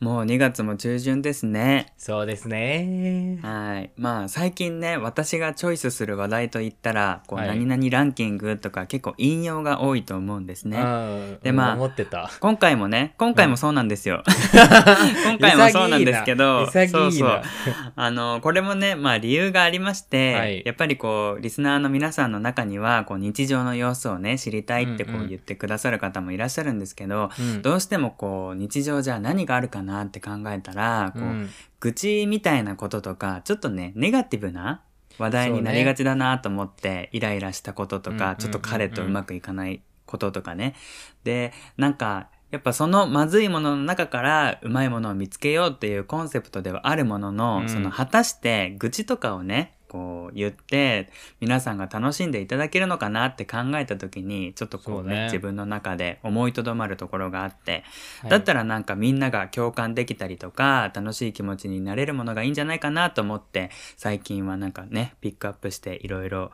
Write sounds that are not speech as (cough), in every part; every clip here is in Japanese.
もう2月も中旬ですね。そうですね。はい。まあ最近ね、私がチョイスする話題といったら、こう、はい何々ランキングとか結構引用が多いと思うんですね。うんでまあ思ってた。今回もね、今回もそうなんですよ。(laughs) 今回もそうなんですけど、(laughs) そうそう。(laughs) あの、これもね、まあ理由がありまして、はいやっぱりこう、リスナーの皆さんの中には、こう、日常の様子をね、知りたいってこうんううん言ってくださる方もいらっしゃるんですけど、うんどうしてもこう、日常じゃあ何があるかなって考えたら、こう、うん。愚痴みたいなこととか、ちょっとね、ネガティブな話題になりがちだなと思って、イライラしたこととか、ちょっと彼とうまくいかないこととかね。で、なんか、やっぱそのまずいものの中からうまいものを見つけようっていうコンセプトではあるものの、うん。その果たして愚痴とかをね、こう言って皆さんが楽しんでいただけるのかなって考えた時にちょっとこうねね。自分の中で思いとどまるところがあって、はい。だったらなんかみんなが共感できたりとか楽しい気持ちになれるものがいいんじゃないかなと思って最近はなんかねピックアップしていろいろ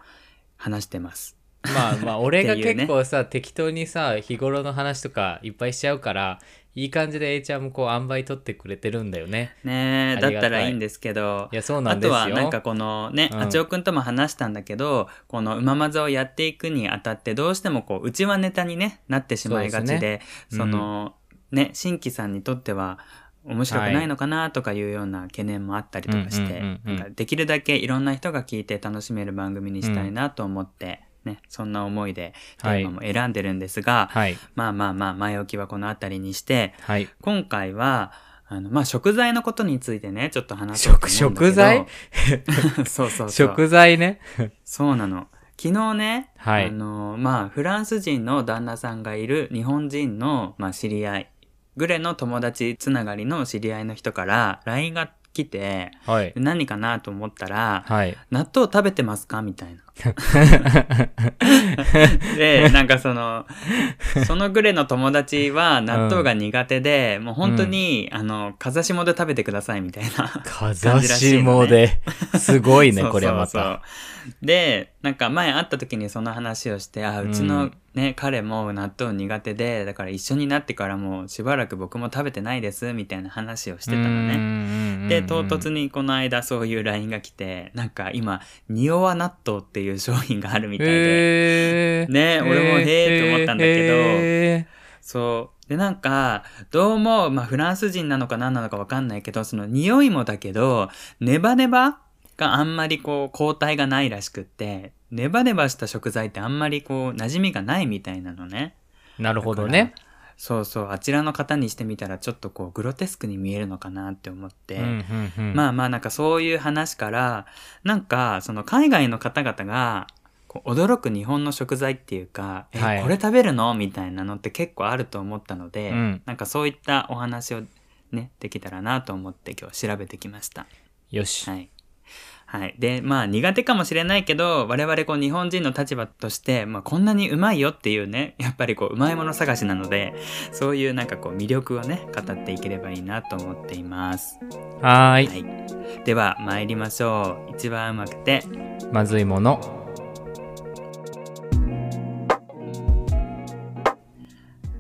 話してます。まあまあ、俺が結構さ、適当にさ、日頃の話とかいっぱいしちゃうから、いい感じで A ちゃんもこう、塩梅取ってくれてるんだよね。ねえだったらいいんですけど。いや、そうなあんですよ。とはなんかこのね、うん。あちおくんとも話したんだけどこの「うままざ」をやっていくにあたってどうしてもこううちはネタに、ね、なってしまいがちでね。その、ね新規さんにとっては面白くないのかなとかいうような懸念もあったりとかして、できるだけいろんな人が聞いて楽しめる番組にしたいなと思って、ね、そんな思いでテーマも選んでるんですが、はい。まあまあまあ前置きはこの辺りにしてはい。今回はあのまあ食材のことについてねちょっと話そうと思うんだけど食材？(laughs) そうそうそう食材ね。そうなの昨日ね、はいあのまあフランス人の旦那さんがいる日本人の、まあ、知り合いグレの友達つながりの知り合いの人から LINE が来てはい。何かなと思ったらはい。「納豆食べてますか?」みたいな。(laughs) でなんかそのそのグレの友達は納豆が苦手で、もう本当に、あの風下で食べてくださいみたいな風下で。すごいね、(laughs) そうこれはまそう。た。そうで、なんか前会った時にその話をして、あ、うちのね、彼も納豆苦手で、だから一緒になってからもうしばらく僕も食べてないです、みたいな話をしてたのね。ねで、唐突にこの間そういう LINE が来て、なんか今、匂わ納豆っていう商品があるみたいで、ね俺もへーって思ったんだけどへそう。で、なんか、どうも、まあ、フランス人なのか何なのかわかんないけど、その匂いもだけど、ネバネバがあんまりこう、抗体がないらしくって、ネバネバした食材ってあんまりこう、馴染みがないみたいなのね。ーなるほどね。そうそう、あちらの方にしてみたらちょっとこう、グロテスクに見えるのかなって思って、うんうんうんまあまあなんかそういう話から、なんかその海外の方々が、驚く日本の食材っていうか、え、はいこれ食べるのみたいなのって結構あると思ったので、うんなんかそういったお話をね、できたらなと思って今日調べてきました。よし。はい。はい。で、まあ苦手かもしれないけど、我々こう日本人の立場として、まあこんなにうまいよっていうね、やっぱりこううまいもの探しなので、そういうなんかこう魅力をね、語っていければいいなと思っています。はーい。はい。では参りましょう。一番うまくて、まずいもの。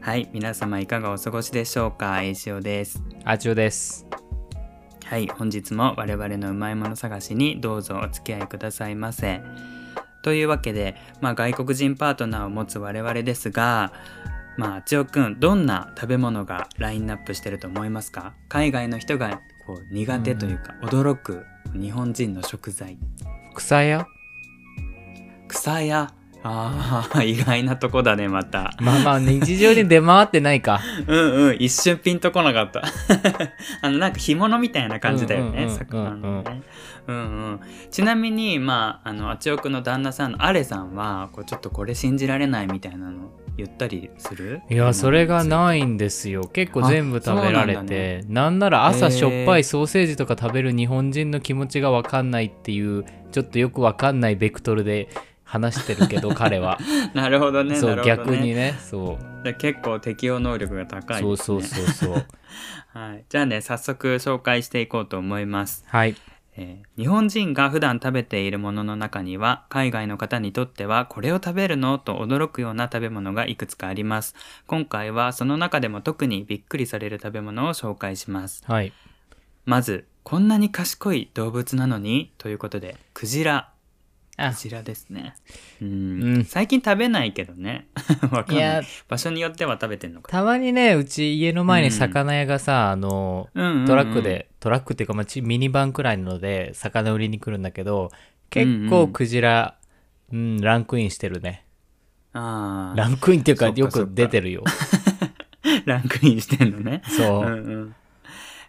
はい。皆様いかがお過ごしでしょうか？栄潮です。あちゅうです。はい。本日も我々のうまいもの探しにどうぞお付き合いくださいませ。というわけで、まあ外国人パートナーを持つ我々ですが、まあ、千代くん、どんな食べ物がラインナップしてると思いますか？海外の人がこう苦手というか、驚く日本人の食材。草屋？草屋。ああ、意外なとこだね、また。まあまあ、日常に出回ってないか。うんうん、一瞬ピンとこなかった。(laughs) あの、なんか干物みたいな感じだよね、魚のね。うんうん。ちなみに、まあ、あの、あちおくの旦那さんのアレさんは、こう、ちょっとこれ信じられないみたいなの言ったりする？いや、それがないんですよ。結構全部食べられあそうなんだて、なんなら朝しょっぱいソーセージとか食べる日本人の気持ちがわかんないっていう、ちょっとよくわかんないベクトルで話してるけど、彼は。(laughs) なるほどね、そう、ね。逆にね、そう。で結構適応能力が高いね。そうそうそうそう。(laughs) はい。じゃあね、早速紹介していこうと思います。はい。えー日本人が普段食べているものの中には海外の方にとってはこれを食べるの？と驚くような食べ物がいくつかあります今回はその中でも特にびっくりされる食べ物を紹介しますはい。まずこんなに賢い動物なのに？ということでクジラあ。ク、ジラですね。うん、うん。最近食べないけどね。(laughs) わかんない、場所によっては食べてんのか。たまにね、うち家の前に魚屋がさ、あの、うんうんうん。トラックで、トラックっていうか、まあ、ちミニバンくらいので、魚売りに来るんだけど、結構うんうん。クジラ、うん、ランクインしてるね。ああランクインっていうか。よく出てるよ。(laughs) ランクインしてんのね。そう。う。んうん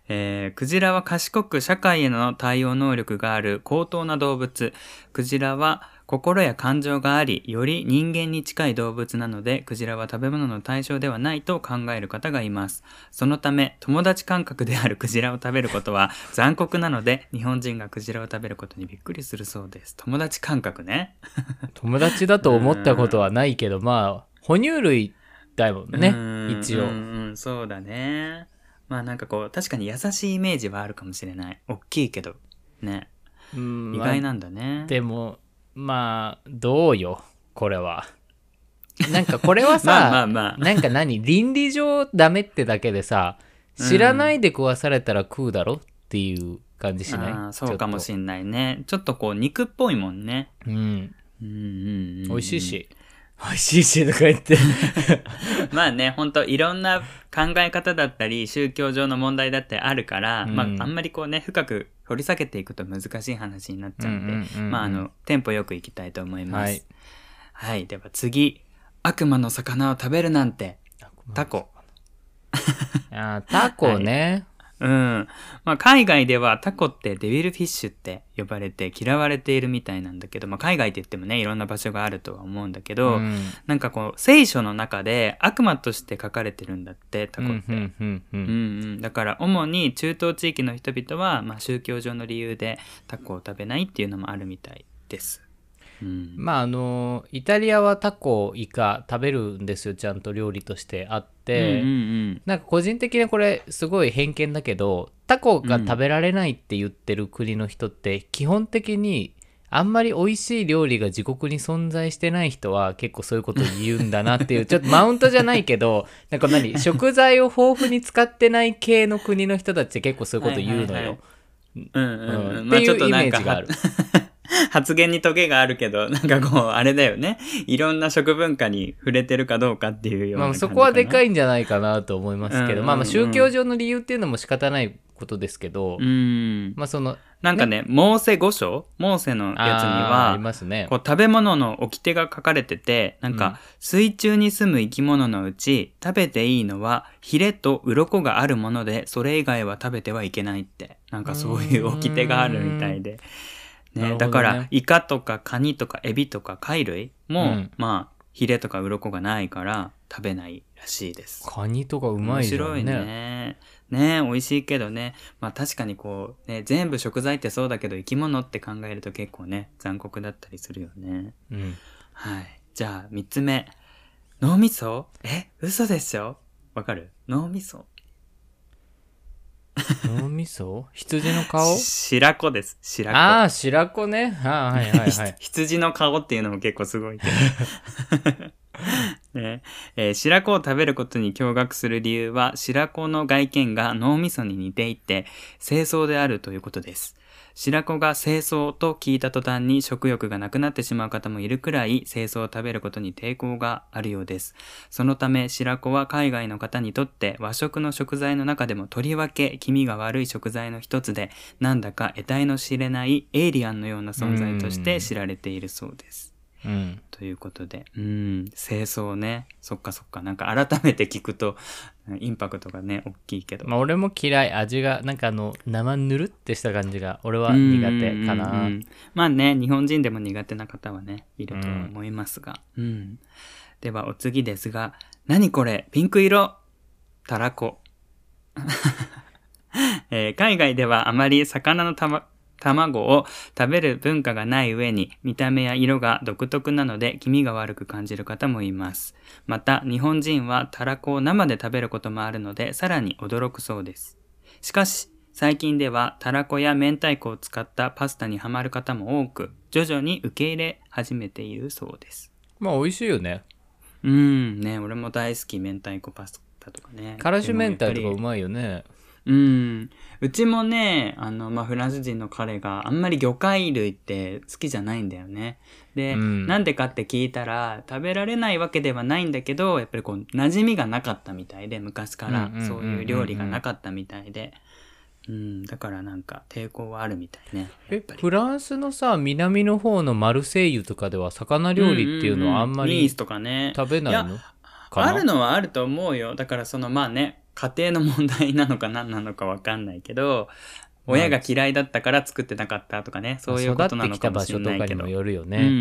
えークジラは賢く社会への対応能力がある高等な動物。クジラは心や感情があり、より人間に近い動物なので、クジラは食べ物の対象ではないと考える方がいます。そのため、友達感覚である (laughs) クジラを食べることは残酷なので、日本人がクジラを食べることにびっくりするそうです。友達感覚ね。(laughs) 友達だと思ったことはないけど、まあ、哺乳類だもんねうん、一応うん。うん、そうだね。まあなんかこう、確かに優しいイメージはあるかもしれない。大きいけど。ね。うん意外なんだね。でも、まあ、どうよ、これは。なんかこれはさ、(laughs) まあまあまあ。なんか何倫理上ダメってだけでさ、知らないで食わされたら食うだろっていう感じしない？あーそうかもしんんないね。ちょっとこう、肉っぽいもんね。うん。うんうんうん。美味しい。し。美味しいしとか言って。(laughs) まあね、ほんといろんな考え方だったり、宗教上の問題だってあるから、うんまああんまりこうね、深く掘り下げていくと難しい話になっちゃうんで、うんうんうんうんまああの、テンポよくいきたいと思います。ははいい。では次。悪魔の魚を食べるなんて。タコ。あータコね。うん。まあ、海外ではタコってデビルフィッシュって呼ばれて嫌われているみたいなんだけど、まあ、海外って言ってもね、いろんな場所があるとは思うんだけど、うんなんかこう、聖書の中で悪魔として書かれてるんだって、タコって。だから主に中東地域の人々は、まあ、宗教上の理由でタコを食べないっていうのもあるみたいです。うん、まああのイタリアはタコイカ食べるんですよちゃんと料理としてあって、うんうんなんか個人的にこれすごい偏見だけどタコが食べられないって言ってる国の人って基本的にあんまり美味しい料理が自国に存在してない人は結構そういうことを言うんだなっていう (laughs) ちょっとマウントじゃないけどなんか何 (laughs) 食材を豊富に使ってない系の国の人たちって結構そういうこと言うのよ。っていうイメージがある。(laughs) (laughs) 発言にトゲがあるけど、(laughs) なんかこう、あれだよね。いろんな食文化に触れてるかどうかっていうようなまあ。そこはでかいんじゃないかなと思いますけど、まあまあ宗教上の理由っていうのも仕方ないことですけど、うん。まあそのなんかね、モーセ五章モーセのやつにあーありは、ますねこう食べ物の掟が書かれてて、なんか、水中に住む生き物のうち、食べていいのは、ヒレと鱗があるもので、それ以外は食べてはいけないって、なんかそういう掟があるみたいで。ね、だから、イカとかカニとかエビとか貝類も、うんまあ、ヒレとか鱗がないから、食べないらしいです。カニとかうまいじゃんね面白いね。ね美味しいけどね。まあ確かにこう、ね、全部食材ってそうだけど生き物って考えると結構ね、残酷だったりするよね。うんはい。じゃあ三つ目。脳みそ？え？嘘でしょ？わかる？脳みそ脳みそ？羊の顔？(laughs) し白子です。白子。ああ白子ねあーはいはいはい (laughs) 羊の顔っていうのも結構すごいけど。(laughs) ねえー白子を食べることに驚愕する理由は白子の外見が脳みそに似ていて清掃であるということです。白子が清掃と聞いた途端に食欲がなくなってしまう方もいるくらい清掃を食べることに抵抗があるようです。そのため白子は海外の方にとって和食の食材の中でもとりわけ気味が悪い食材の一つでなんだか得体の知れないエイリアンのような存在として知られているそうです。うんということで、うん、清掃ね。そっかそっか。なんか改めて聞くと、インパクトがね、大きいけど。まあ俺も嫌い味がなんかあの生ぬるってした感じが俺は苦手かうんうんなうんまあね、日本人でも苦手な方はね、いるとは思いますが。うん。では、お次ですが、何これ？ピンク色？たらこ。(laughs) えー海外ではあまり魚のたま卵を食べる文化がない上に見た目や色が独特なので気味が悪く感じる方もいます。また日本人はたらこを生で食べることもあるのでさらに驚くそうです。しかし最近ではたらこや明太子を使ったパスタにハマる方も多く、徐々に受け入れ始めているそうです。まあ美味しいよねうん、ね、俺も大好き、明太子パスタとかね。からし明太とかうまいよねうん。うちもね、あの、まあ、フランス人の彼があんまり魚介類って好きじゃないんだよね。で、うんなんでかって聞いたら、食べられないわけではないんだけど、やっぱりこう、馴染みがなかったみたいで、昔からそういう料理がなかったみたいで。うん、だからなんか抵抗はあるみたいね。えフランスのさ南の方のマルセイユとかでは魚料理っていうのはあんまりうううニースとかね。食べないの？あるのはあると思うよ。だからそのまあね、家庭の問題なのか何なのかわかんないけど、親が嫌いだったから作ってなかったとかね、そういうことなのかもしれないけど。育ってきた場所とかにもよるよねうんうんう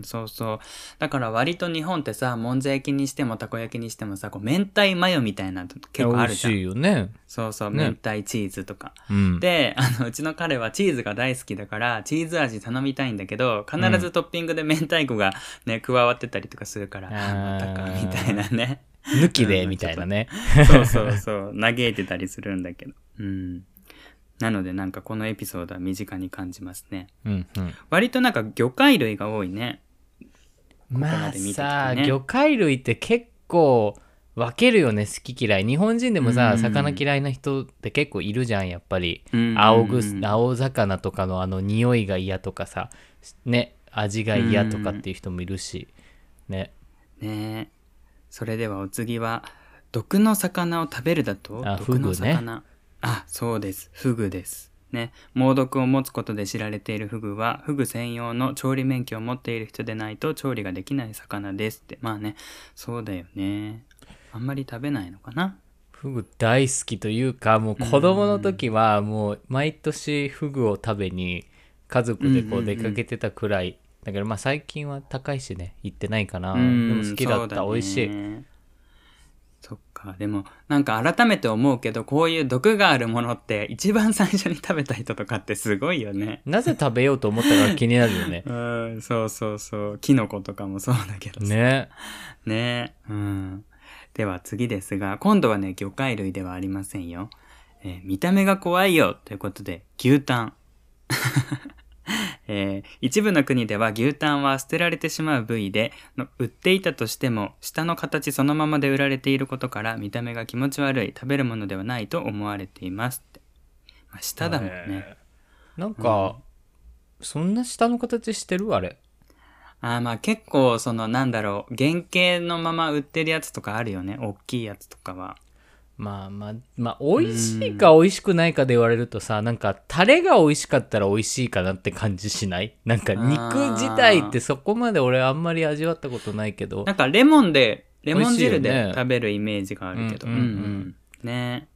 ん、そうそう。だから割と日本ってさ、もんじゃ焼きにしてもたこ焼きにしてもさ、こう明太マヨみたいなの結構あるじゃん。美味しいよねそうそう、ね明太チーズとか。うんで、あの、うちの彼はチーズが大好きだから、チーズ味頼みたいんだけど、必ずトッピングで明太子がね、加わってたりとかするから、あーあまたか、みたいなね。抜きでうんみたいなね。そうそうそう、(laughs) 嘆いてたりするんだけど。うん。なのでなんかこのエピソードは身近に感じますね。うんうん。割となんか魚介類が多いね。まあさ魚介類って結構分けるよね好き嫌い。日本人でもさ、うん。魚嫌いな人って結構いるじゃんやっぱり、うん。青ぐうん青魚とかのあの匂いが嫌とかさ。ね味が嫌とかっていう人もいるし、ね。ね。え。それではお次は、毒の魚を食べるだと？あ毒のフグね魚。あ、そうです。フグです。ね。猛毒を持つことで知られているフグは、フグ専用の調理免許を持っている人でないと調理ができない魚ですって。まあね、そうだよね。あんまり食べないのかな？フグ大好きというかもう子供の時はもう毎年フグを食べに家族でこう出かけてたくらい、だからまあ最近は高いしね行ってないかな、うんでも好きだった、美味しいそっか。でも、なんか改めて思うけど、こういう毒があるものって、一番最初に食べた人とかってすごいよね。なぜ食べようと思ったか気になるよねうん、そうそうそう。キノコとかもそうだけどさ。ねねうん。では次ですが、今度はね、魚介類ではありませんよ。えー見た目が怖いよということで、牛タン。(laughs) えー一部の国では牛タンは捨てられてしまう部位での売っていたとしても下の形そのままで売られていることから見た目が気持ち悪い食べるものではないと思われていますって、まあ、下だもんね、なんか、そんな下の形してる？あれ。あーまあ結構そのなんだろう原型のまま売ってるやつとかあるよね。大きいやつとかはまあまあまあ美味しいか美味しくないかで言われるとさなんかタレが美味しかったら美味しいかなって感じしない？なんか肉自体ってそこまで俺あんまり味わったことないけど。なんかレモンで、レモン汁で食べるイメージがあるけど。うんうんうん。ね。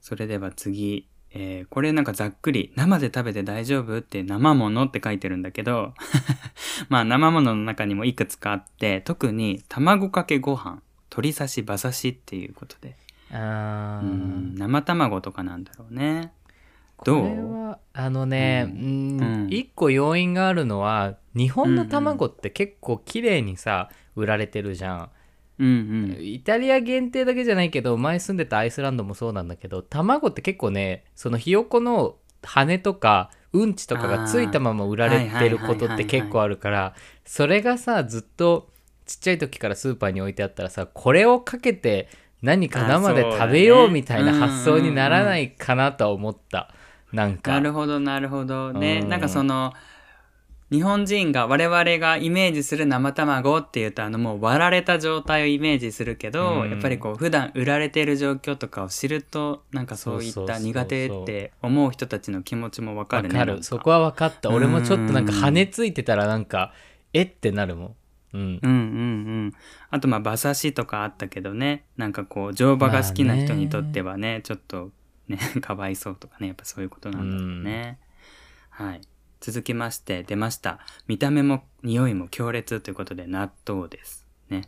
それでは次。えーこれなんかざっくり、生で食べて大丈夫？って生ものって書いてるんだけど、(laughs) まあ生ものの中にもいくつかあって、特に卵かけご飯、鶏刺し、馬刺しっていうことで。うん。生卵とかなんだろうね。こどう？れはあのね、ううん。うん。一個要因があるのは日本の卵って結構綺麗にさ売られてるじゃん。うんうん。イタリア限定だけじゃないけど前住んでたアイスランドもそうなんだけど卵って結構ねそのひよこの羽とかうんちとかがついたまま売られてることって結構あるからそれがさずっとちっちゃい時からスーパーに置いてあったらさこれをかけて何か生で食べようみたいな発想にならないかなとは思った。なんか。なるほど、なるほど。ね。うん。なんかその、日本人が我々がイメージする生卵っていうとあのもう割られた状態をイメージするけど、うん。やっぱりこう普段売られてる状況とかを知るとなんかそういった苦手って思う人たちの気持ちもわかわる。ね。なんか。るそこは分かった。俺もちょっとなんかうん羽ついてたらなんかえってなるもんうんうんうんうん。あとまあ馬刺しとかあったけどね、なんかこう乗馬が好きな人にとってはね、ちょっとね、(laughs) かわいそうとかね、やっぱそういうことなんだろうね。はい。続きまして出ました。見た目も匂いも強烈ということで納豆です。ね。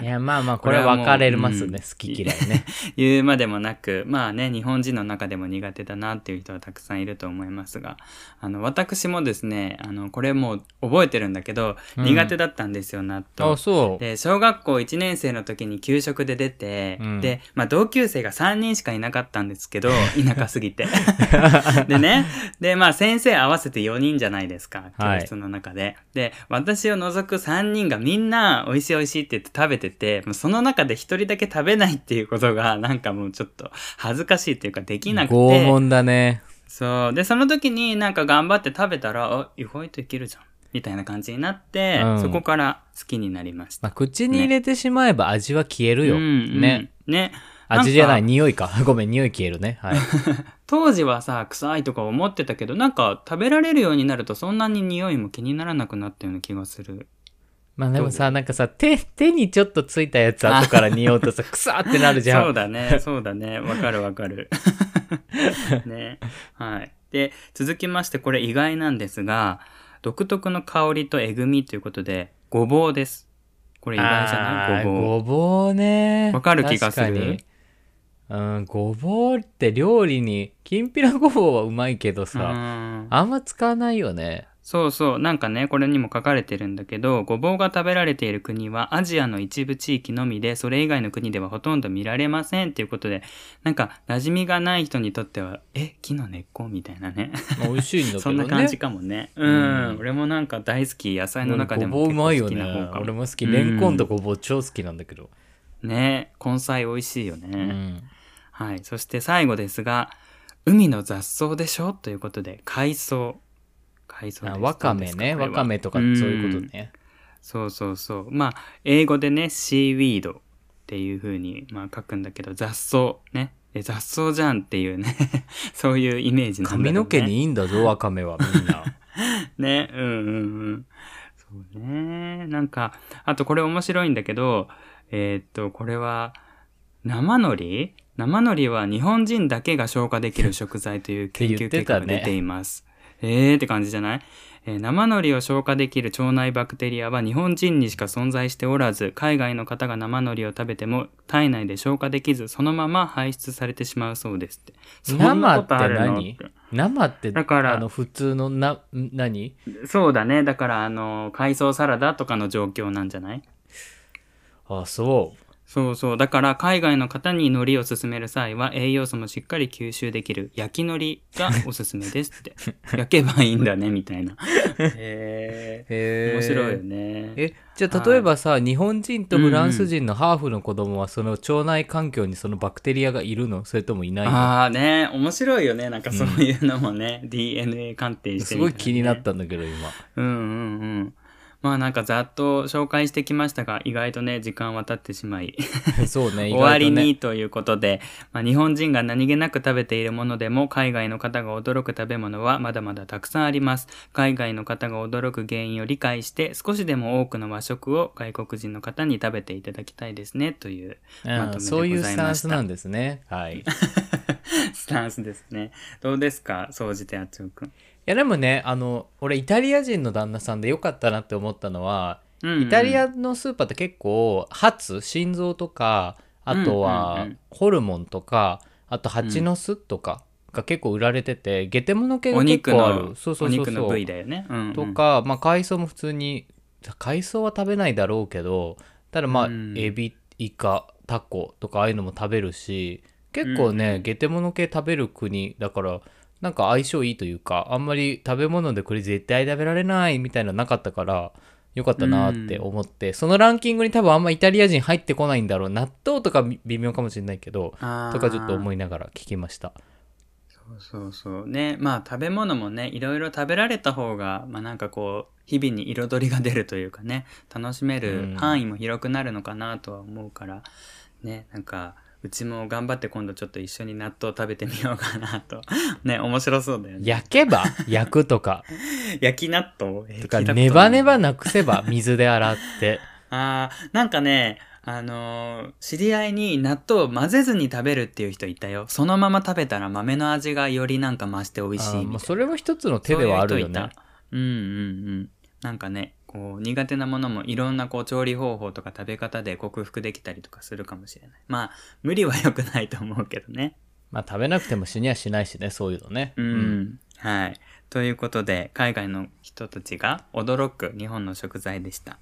いやまあまあ (laughs) これは分かれますね、うん。好き嫌いね。(laughs) 言うまでもなく、まあね、日本人の中でも苦手だなっていう人はたくさんいると思いますが、あの、私もですね、あの、これもう覚えてるんだけど、うん。苦手だったんですよ、納豆。あ。そう。で、小学校1年生の時に給食で出て、うん。で、まあ同級生が3人しかいなかったんですけど、(laughs) 田舎すぎて。でね、で、まあ先生合わせて4人じゃないですか、はい。教室の中で。で、私を除く3人がみんな美味しい美味しいってて食べてて、もうその中で1人だけ食べないっていうことが、(laughs) なんかもうちょっと恥ずかしいっていうかできなくて。拷問だねそう。で、その時になんか頑張って食べたら、あ、意外といけるじゃん。みたいな感じになって、うんそこから好きになりました。まあ、口に入れてしまえば味は消えるよ、うんね。うんね。味じゃない匂いか (laughs) ごめん匂い消えるねはい (laughs) 当時はさ、臭いとか思ってたけど、なんか食べられるようになるとそんなに匂いも気にならなくなったような気がする。まあでもさなんかさ手手にちょっとついたやつ後から匂うとさくさーってなるじゃんそうだね、そうだね。わかるわかる。(laughs) ね。はい。で、続きましてこれ意外なんですが、独特の香りとえぐみということで、ごぼうです。これ意外じゃない？ごぼう。ごぼうねわかる気がするうんごぼうって料理にきんぴらごぼうはうまいけどさ、うんあんま使わないよねそうそう。なんかね、これにも書かれてるんだけど、ごぼうが食べられている国はアジアの一部地域のみで、それ以外の国ではほとんど見られませんっていうことで、なんか馴染みがない人にとっては、え、木の根っこみたいなね。美味しいんだけどね (laughs) そんな感じかもね。うん。うん俺もなんか大好き。野菜の中でもごぼううまいよ結構好きねな方かも。俺も好きレンコンとごぼう超好きなんだけどね根菜美味しいよね。うんはい。そして最後ですが、海の雑草でしょ？ということで、海藻。海藻ですあわかめねわかめとかそういうことねそうそうそう。まあ、英語でね、シーウィードっていう風に、まあ書くんだけど、雑草ね。え、雑草じゃんっていうね、(laughs) そういうイメージなんだね。髪の毛にいいんだぞわかめはみんな (laughs) ね、うんうんうん。そうね。なんか、あとこれ面白いんだけど、えーっと、これは、生海苔？生海苔は日本人だけが消化できる食材という研究結果が出ています。えーって感じじゃない？えー生海苔を消化できる腸内バクテリアは日本人にしか存在しておらず、海外の方が生海苔を食べても体内で消化できず、そのまま排出されてしまうそうですって。生って何？生ってだからあの普通のな何？そうだね。だから、あの、海藻サラダとかの状況なんじゃない？あそうそうそう。だから、海外の方に海苔を勧める際は、栄養素もしっかり吸収できる焼き海苔がおすすめですって。(laughs) 焼けばいいんだね、みたいな。へえ。面白いよね。えじゃあ例えばさ、日本人とフランス人のハーフの子供はその腸内環境にそのバクテリアがいるの？それともいないの？ああね、面白いよね。なんかそういうのもね、(laughs) DNA 鑑定してねごい気になったんだけど今うんうんうん。まあなんかざっと紹介してきましたが、意外とね、時間は経ってしまい。(laughs) そうね意終わりにということで、まあ、日本人が何気なく食べているものでも海外の方が驚く食べ物はまだまだたくさんあります。海外の方が驚く原因を理解して少しでも多くの和食を外国人の方に食べていただきたいですねというまとめでうんそういうございました。スタンスなんですねはい (laughs) タンスですね。どうですか総じてあつおくん？やでもねあの俺イタリア人の旦那さんでよかったなって思ったのは、うんうんイタリアのスーパーって結構ハツ心臓とかあとはうんホルモンとかあと蜂の巣とかが結構売られててゲテモノ系が結構あるそうそうおそうそう肉の部位だよね。うんうんとか、まあ、海藻も普通に海藻は食べないだろうけどただまあ、うんエビイカタコとかああいうのも食べるし結構ね、うんゲテモノ系食べる国だからなんか相性いいというかあんまり食べ物でこれ絶対食べられないみたいなのなかったからよかったなって思って、そのランキングに多分あんまイタリア人入ってこないんだろう納豆とか微妙かもしれないけどとかちょっと思いながら聞きました。そうそうそう。ねまあ食べ物もねいろいろ食べられた方がまあなんかこう日々に彩りが出るというかね楽しめるうん。範囲も広くなるのかなとは思うから、ねなんかうちも頑張って今度ちょっと一緒に納豆食べてみようかなと。(laughs) ね面白そうだよね。焼けば？(laughs) 焼くとか？焼き納豆？えとかネバネバなくせば水で洗って。(laughs) あーなんかねあのー知り合いに納豆を混ぜずに食べるっていう人いたよ。そのまま食べたら豆の味がよりなんか増して美味しいみたいな。あそれも一つの手ではあるよね。そういううんうんうん。なんかね、こう苦手なものもいろんなこう調理方法とか食べ方で克服できたりとかするかもしれない。まあ無理は良くないと思うけどね。まあ食べなくても死にはしないしねそういうのね。うん、はい。ということで海外の人たちが驚く日本の食材でした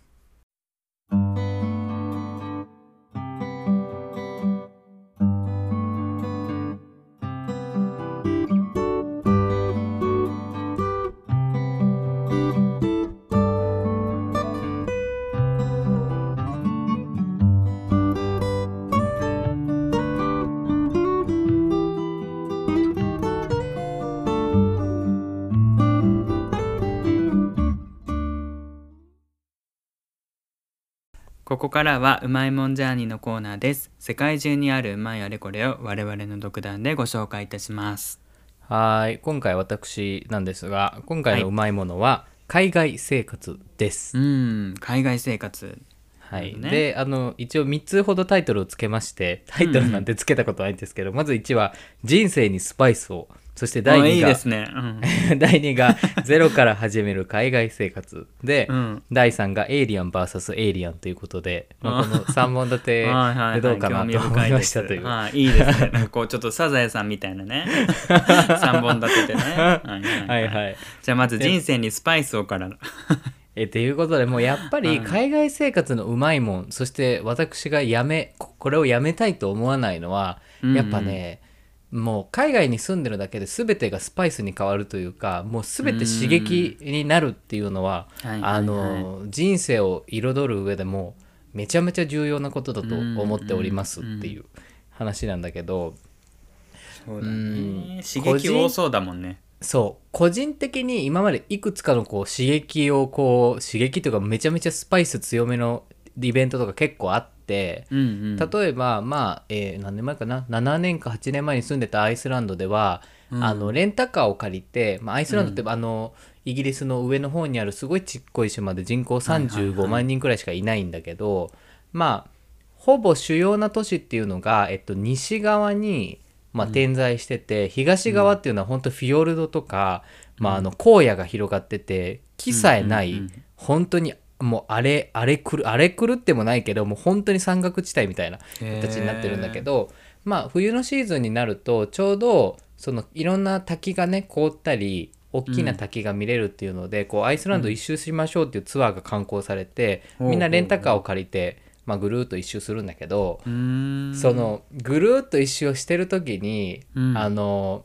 ここからはうまいもんジャーニーのコーナーです。世界中にあるうまいあれこれを我々の独断でご紹介いたします。はーい。今回私なんですが今回のうまいものは海外生活です、うん。海外生活。はい、ね。であの一応3つほどタイトルをつけましてタイトルなんてつけたことないんですけど、まず1は「人生にスパイスを」そして第2があいいですね。(laughs) うん。第2が「ゼロから始める海外生活」で、うん。第3が「エイリアン VS エイリアン」ということで、まあ、この3本立てで (laughs) どうかなと思いましたという。はい、いいですね。(laughs) こうちょっとサザエさんみたいなね。三本立ててね。はいはいはい。じゃあまず人生にスパイスをから。えということでもうやっぱり海外生活のうまいもん、そして私がやめここれをやめたいと思わないのは、うんうん。やっぱねもう海外に住んでるだけで全てがスパイスに変わるというかもう全て刺激になるっていうのは、あの人生を彩る上でもめちゃめちゃ重要なことだと思っておりますっていう話なんだけど、そうだうん。ね。刺激多そうだもんね。そう。個人的に今までいくつかのこう刺激をこう刺激というかめちゃめちゃスパイス強めのイベントとか結構あってうんうん。例えばまあ、えー何年前かな？7年か8年前に住んでたアイスランドでは、うん。あのレンタカーを借りて、まあ、アイスランドって、あのイギリスの上の方にあるすごいちっこい島で人口はいはい35万人くらいしかいないんだけど、まあほぼ主要な都市っていうのが、えっと、西側に、まあ、点在してて、東側っていうのは本当フィヨルドとか、まあ、あの荒野が広がってて木さえない、うんうんうん。本当にもうあれあれくるあれ狂ってもないけどもう本当に山岳地帯みたいな形になってるんだけどまあ冬のシーズンになるとちょうどそのいろんな滝がね凍ったり大きな滝が見れるっていうので、こうアイスランド一周しましょうっていうツアーが観光されて、うんみんなレンタカーを借りて、まあ、ぐるーっと一周するんだけど。そのぐるーっと一周をしてる時に、うん。あの、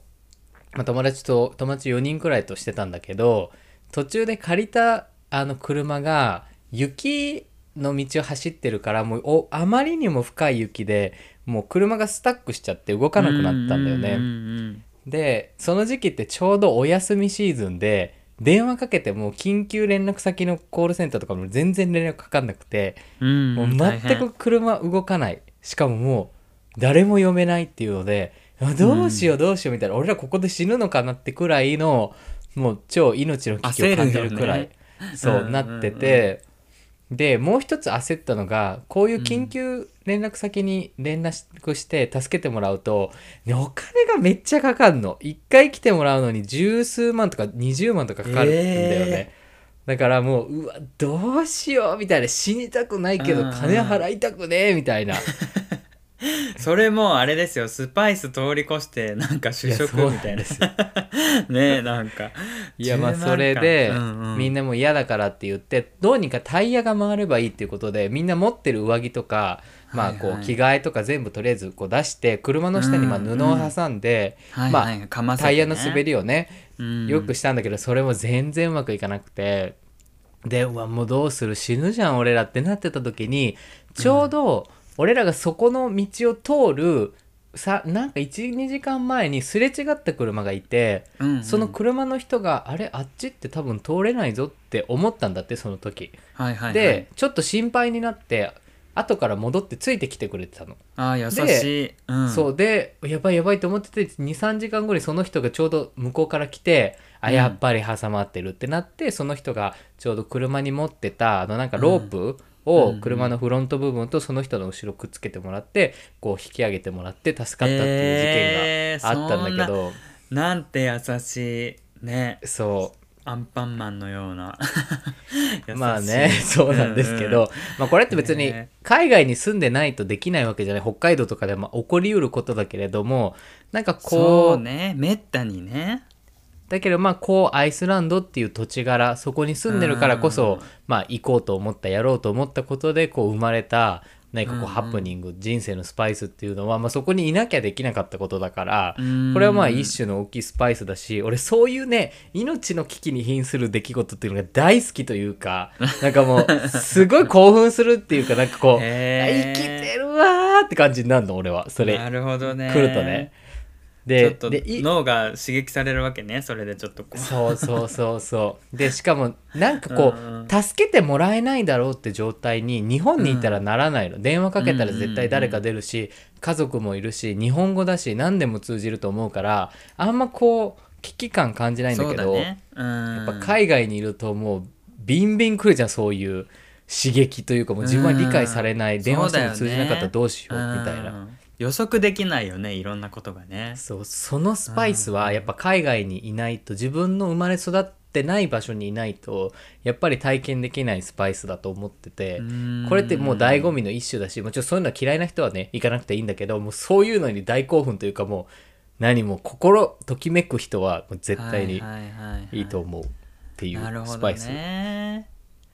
まあ、友達と友達4人くらいとしてたんだけど途中で借りたあの車が雪の道を走ってるからもうおあまりにも深い雪でもう車がスタックしちゃって動かなくなったんだよね。うんうんでその時期ってちょうどお休みシーズンで電話かけても緊急連絡先のコールセンターとかも全然連絡かかんなくて、うん。もう全く車動かない。しかももう誰も読めないっていうのであどうしようどうしようみたいな、俺らここで死ぬのかなってくらいのもう超命の危機を感じるくらい、そう、うんなっててでもう一つ焦ったのがこういう緊急連絡先に連絡して助けてもらうと、ねお金がめっちゃかかんの。1回来てもらうのに十数万とか20万とかかかるんだよね、だからもううわどうしようみたいな。死にたくないけどうん。金払いたくねえみたいな (laughs) それもあれですよ。スパイス通り越してなんか主食みたいな。(laughs) ねなんか。いやまあ10万それで、うんうん。みんなもう嫌だからって言ってどうにかタイヤが回ればいいっていうことでみんな持ってる上着とか、まあこはい。はいう着替えとか全部とりあえずこう出して車の下にま布を挟んで、はいまあはいかませてね。タイヤの滑りをね、うん。よくしたんだけどそれも全然うまくいかなくて。でうわもうどうする？死ぬじゃん俺らってなってた時にちょうど俺らがそこの道を通るさなんか12時間前にすれ違った車がいて、うんうん。その車の人があれあっちって多分通れないぞって思ったんだってその時、はいはいはい。でちょっと心配になって後から戻ってついてきてくれてたの。あー優しい、うん、そうでやばいやばいと思ってて23時間後にその人がちょうど向こうから来てあうん。やっぱり挟まってるってなって、その人がちょうど車に持ってたあのなんかロープをうん車のフロント部分とその人の後ろくっつけてもらってこう引き上げてもらって助かったっていう事件があったんだけど、なんて優しいね。そう。アンパンマンのような。(laughs) 優しい。まあねそうなんですけど、うんまあ、これって別にね海外に住んでないとできないわけじゃない。北海道とかでも起こりうることだけれどもなんかそこううね。めったにねだけどまあこうアイスランドっていう土地柄そこに住んでるからこそ、まあ行こうと思ったやろうと思ったことでこう生まれた何かこうハプニング、人生のスパイスっていうのは、まあ、そこにいなきゃできなかったことだから、うん。これはまあ一種の大きいスパイスだし俺そういうね命の危機に瀕する出来事っていうのが大好きというかなんかもうすごい興奮するっていうかなんかこう (laughs) 生きてるわーって感じになるの俺は。それ。なるほどね。来るとね。で脳が刺激されるわけねそれでちょっとこう。そうそうそうそう。でしかもなんかこうんうん。う助けてもらえないだろうって状態に日本にいたらならないの、電話かけたら絶対誰か出るし、家族もいるし日本語だし何でも通じると思うからあんまこう危機感感じないんだそけどね。うん。やっぱ海外にいるともうビンビン来るじゃんそういう刺激というかもう自分は理解されない、うん。電話しても通じなかったらどうしようみたいな。うん予測できないよねいろんなことがね。そうそのスパイスはやっぱ海外にいないと自分の生まれ育ってない場所にいないとやっぱり体験できないスパイスだと思っててうん。これってもう醍醐味の一種だしもちろんそういうのは嫌いな人はね行かなくていいんだけどもうそういうのに大興奮というかもう何も心ときめく人は絶対にはいはいはいはい。いいと思うっていなるほどうスパイス。ね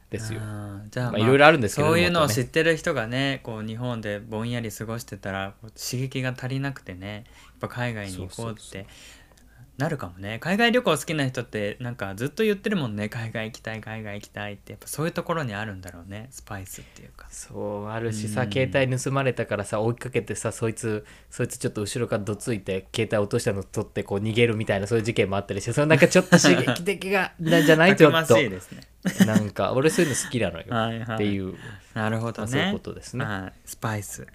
ですよ。うんじゃあ、まあいろいろあるんですけどそういうのを知ってる人がねこう日本でぼんやり過ごしてたら刺激が足りなくてねやっぱ海外に行こうってなるかもね。海外旅行好きな人ってなんかずっと言ってるもんね。海外行きたい海外行きたいって。やっぱそういうところにあるんだろうね。スパイスっていうか。そうあるしさ、うん。携帯盗まれたからさ追いかけてさそいつそいつちょっと後ろからどついて携帯落としたの取ってこう逃げるみたいなそういう事件もあったりしてそのなんかちょっと刺激的がなんじゃないちょたくまっとしいですねなんか (laughs) 俺そういうの好きなのよ。はいはい。っていう、なるほどね。まあそういうことですね。はい。スパイス。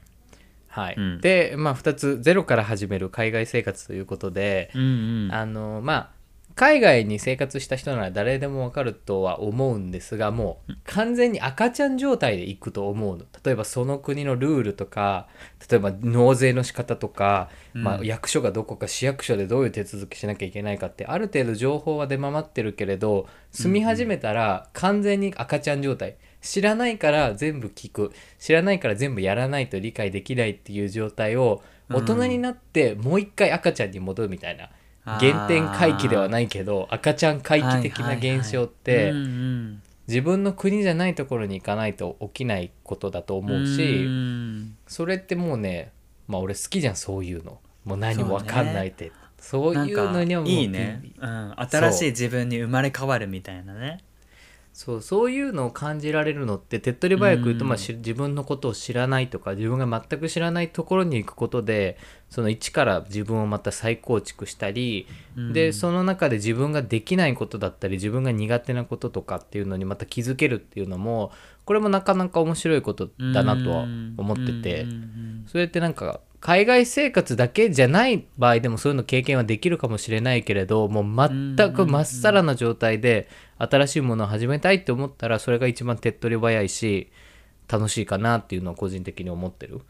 はい、うん。でまあ2つゼロから始める海外生活ということで、うんうん。あのまあ海外に生活した人なら誰でもわかるとは思うんですがもう完全に赤ちゃん状態で行くと思うの。例えばその国のルールとか例えば納税の仕方とか、まあ、うん役所がどこか市役所でどういう手続きしなきゃいけないかってある程度情報は出回ってるけれど住み始めたら完全に赤ちゃん状態。知らないから全部聞く。知らないから全部やらないと理解できないっていう状態を大人になってもう一回赤ちゃんに戻るみたいな。原点回帰ではないけど赤ちゃん回帰的な現象って自分の国じゃないところに行かないと起きないことだと思ううしん。それってもうねまあ俺好きじゃんそういうの。もう何も分かんないって。そういうのにはもいいね、うん、新しい自分に生まれ変わるみたいなねそうそういうのを感じられるのって手っ取り早く言うと、うん。まあ、し自分のことを知らないとか自分が全く知らないところに行くことでその一から自分をまた再構築したり、うん。でその中で自分ができないことだったり自分が苦手なこととかっていうのにまた気づけるっていうのもこれもなかなか面白いことだなとは思ってて。それってなんか海外生活だけじゃない場合でもそういうの経験はできるかもしれないけれどもう全くまっさらな状態で新しいものを始めたいって思ったらそれが一番手っ取り早いし楽しいかなっていうのは個人的に思ってる。うん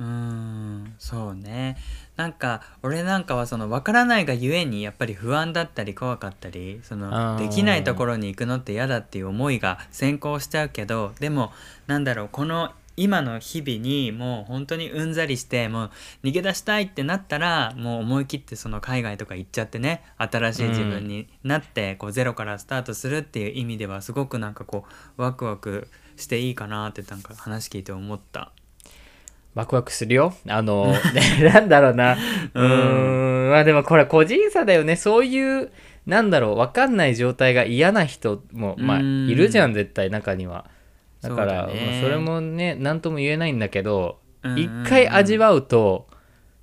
うんそうねなんか俺なんかはその分からないがゆえにやっぱり不安だったり怖かったりそあのーできないところに行くのって嫌だっていう思いが先行しちゃうけどでもなんだろうこの今の日々にもう本当にうんざりしてもう逃げ出したいってなったらもう思い切ってその海外とか行っちゃってね新しい自分になってこうゼロからスタートするっていう意味ではすごくなんかこうワクワクしていいかなってなんか話聞いて思った。ワクワクするよ。あの、ね、(laughs) なんだろうな。うーん、まあでもこれ個人差だよね。そういう、なんだろう、わかんない状態が嫌な人も、まあ、うんいるじゃん、絶対中には。だから、それもね、なんとも言えないんだけど、一回味わうと、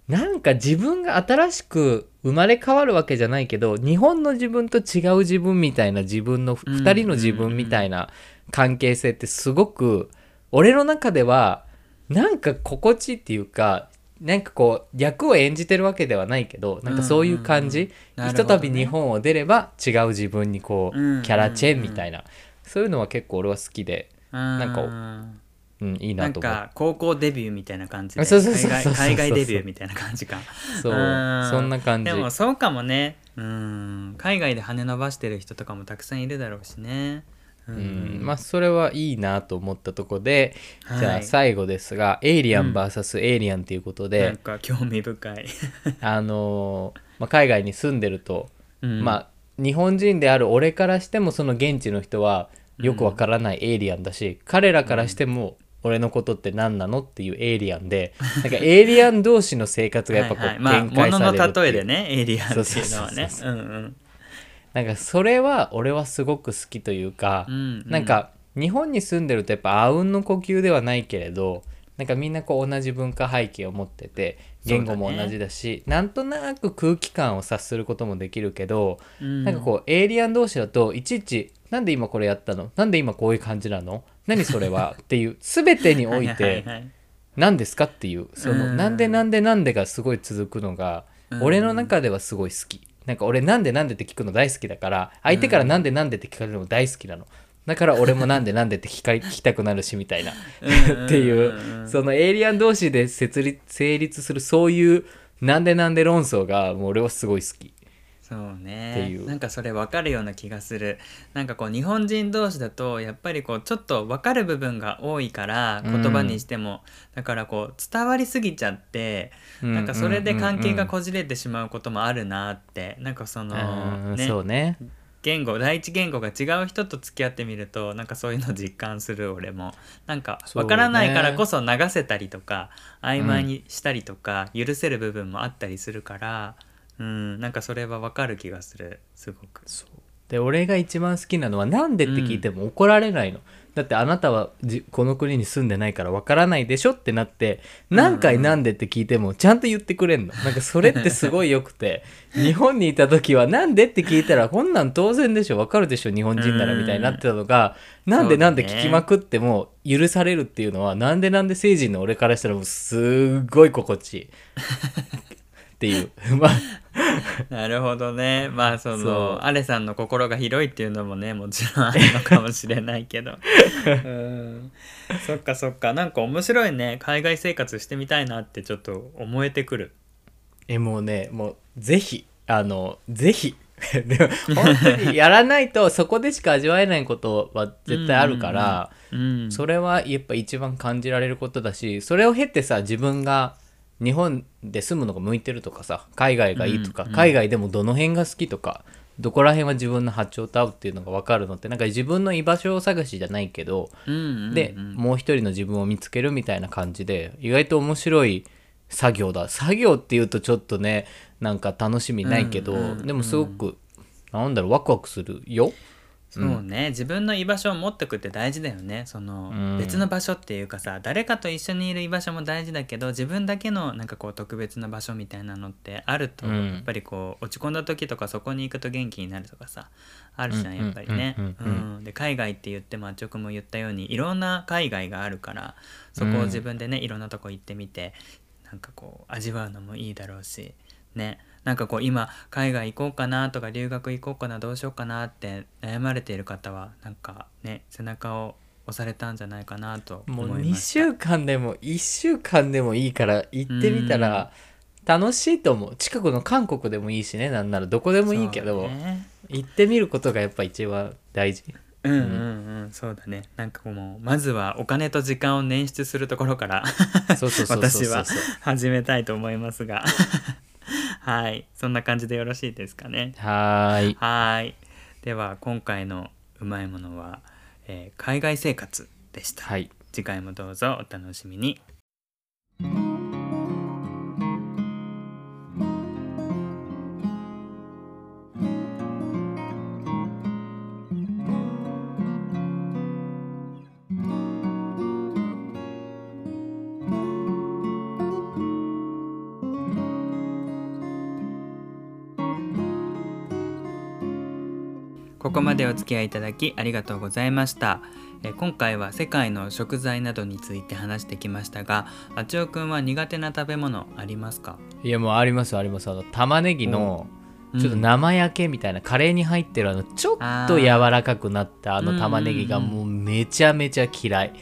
なんか自分が新しく生まれ変わるわけじゃないけど、日本の自分と違う自分みたいな自分の、うん二人の自分みたいな関係性ってすごく、俺の中では、なんか心地いいっていうか、なんかこう役を演じてるわけではないけどなんかそういう感じ、うんうんうんひとたび日本を出れば違う自分にこう、うんうんうん。キャラチェンみたいな。そういうのは結構俺は好きで、なんかうん、いいななんと思う。か高校デビューみたいな感じで。海外デビューみたいな感じか。そううん。そんな感じ。でもそうかもね。うん。海外で羽伸ばしてる人とかもたくさんいるだろうしね。ううん。まあそれはいいなと思ったとこで、じゃはいあ最後ですが、エイリアン VS エイリアンということで、なんか興味深い。(laughs) あのーまあ、海外に住んでると、うん。まあ日本人である俺からしてもその現地の人はよくわからないエイリアンだし、彼らからしても俺のことって何なのっていうエイリアンで (laughs) なんかエイリアン同士の生活がやっぱこう展開さ物れるっていう。の例えでねエイリアンっていうのはね。なんかそれは俺はすごく好きというか、うんうん。なんか日本に住んでるとやっぱあうんの呼吸ではないけれどなんかみんなこう同じ文化背景を持ってて言語も同じだしなんとなく空気感を察することもできるけど、うん。なんかこうエイリアン同士だといちいち「なんで今これやったの？なんで今こういう感じなの？何それは? (laughs)」っていう全てにおいはてはははい「何ですか?」っていうその「うんなんでなんでなんで」がすごい続くのがうん俺の中ではすごい好き。なんか俺なんでなんでって聞くの大好きだから相手からなんでなんでって聞かれるのも大好きなの。だから俺もなんでなんでって聞か聞きたくなるしみたいなっていうそのエイリアン同士で設立成立するそういうなんでなんで論争がもう俺はすごい好き。そうね。なんかそれ分かるような気がする。なんかこう日本人同士だとやっぱりこうちょっと分かる部分が多いからうん言葉にしても、だからこう伝わりすぎちゃって、なんかそれで関係がこじれてしまうこともあるなって。なんかそのうんね。そうね。言語第一言語が違う人と付き合ってみるとなんかそういうの実感する俺も。なんか分からないからこそ流せたりとか、曖昧にしたりとか許せる部分もあったりするからうんなんかそれは分かる気がするすごく。で俺が一番好きなのはなんでって聞いても怒られないの、だってあなたはじこの国に住んでないからわからないでしょってなって何回なんでって聞いてもちゃんと言ってくれんの。なんかそれってすごい良くて。(laughs) 日本にいた時はなんでって聞いたらこんなん当然でしょ。わかるでしょ日本人ならみたいになってたのが。なんでなんで聞きまくっても許されるっていうのはなんでなんで成人の俺からしたらもうすっごい心地いい。(laughs) っていう。まあ (laughs) なるほどね。まあそのアレさんの心が広いっていうのもねもちろんあるのかもしれないけど。(laughs) うん。そっかそっか。なんか面白いね。海外生活してみたいなってちょっと思えてくる。えもうねもうぜひあのぜひ。(laughs) でも本当にやらないとそこでしか味わえないことは絶対あるから、うん。それはやっぱ一番感じられることだしそれを経てさ自分が日本で住むのが向いてるとかさ海外がいいとか、うんうん海外でもどの辺が好きとかどこら辺は自分の波長と合うっていうのが分かるのってなんか自分の居場所を探しじゃないけど、うんうんうんでもう一人の自分を見つけるみたいな感じで意外と面白い作業だ。作業っていうとちょっとねなんか楽しみないけど、うんうんうん。でもすごくなんだろうワクワクするよ。そうね、自分の居場所を持ってくって大事だよね。その、うん。別の場所っていうかさ誰かと一緒にいる居場所も大事だけど自分だけのなんかこう特別な場所みたいなのってあると、うん。やっぱりこう落ち込んだ時とかそこに行くと元気になるとかさあるじゃんうんやっぱりね。で海外って言ってもあっちょくも言ったようにいろんな海外があるからそこを自分でねいろんなとこ行ってみてなんかこう味わうのもいいだろうしねなんかこう今海外行こうかなとか留学行こうかなどうしようかなって悩まれている方はなんかね背中を押されたんじゃないかなともう2思いました週間でも1週間でもいいから行ってみたら楽しいと思う。近くの韓国でもいいしねなんなら。どこでもいいけど、ね。行ってみることがやっぱ一番大事。うんうんうん。そうだね。なんかもうまずはお金と時間を捻出するところから私は始めたいと思いますがはい。そんな感じでよろしいですかね。はーい。はい。では今回のうまいものは、えー海外生活でした、はい。次回もどうぞお楽しみにここまでお付き合いいただきありがとうございました。えー今回は世界の食材などについて話してきましたが、あちおくんは苦手な食べ物ありますか？いやもうありますあります。あの玉ねぎのう。ん。ちょっと生焼けみたいな、カレーに入ってるあのちょっと柔らかくなったあの玉ねぎがもうめちゃめちゃ嫌い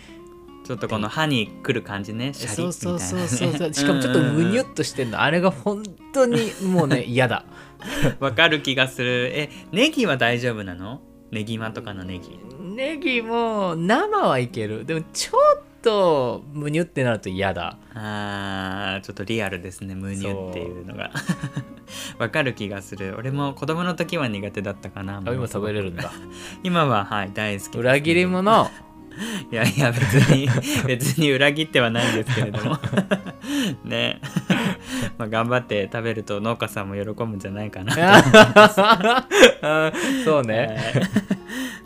ちょっとこの歯にくる感じねシャリそうそうそうそうそう。(laughs) しかもちょっとむにゅっとしてんの。あれが本当にもうね (laughs) 嫌だ。わかる気がする。えネギは大丈夫なの？ネギマとかのネギ。ネギも生はいける。でもちょっとむにゅってなると嫌だ。あーちょっとリアルですねムニュっていうのが。(laughs) わかる気がする。俺も子供の時は苦手だったかなあ今食べれるんだ。今ははい大好きです。裏切り者いやいや別に (laughs) 別に裏切ってはないんですけれども。(laughs) ね。まあ頑張って食べると農家さんも喜ぶんじゃないかなあそうね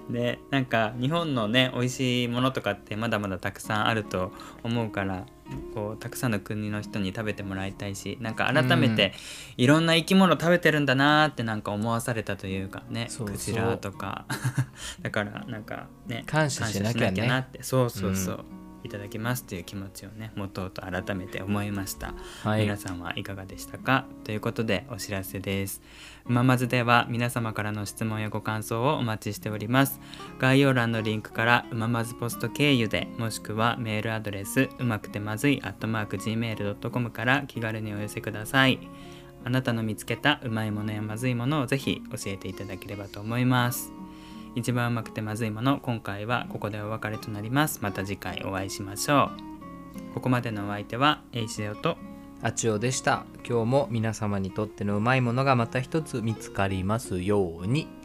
ねなんか日本のね美味しいものとかってまだまだたくさんあると思うからこうたくさんの国の人に食べてもらいたいしなんか改めていろんな生き物食べてるんだなーってなんか思わされたというかねクジラとか。(laughs) だからなんかね感謝しなきゃなって。そうそうそう、いただきますという気持ちをね持とうと改めて思いました、はい。皆さんはいかがでしたか？ということでお知らせです。うままずでは皆様からの質問やご感想をお待ちしております。概要欄のリンクからうままずポスト経由でもしくはメールアドレスうまくてまずい gmail.com から気軽にお寄せください。あなたの見つけたうまいものやまずいものをぜひ教えていただければと思います一番うまくてまずいもの今回はここでお別れとなります。また次回お会いしましょう。ここまでのお相手はエイシオとあちおでした。今日も皆様にとってのうまいものがまた一つ見つかりますように。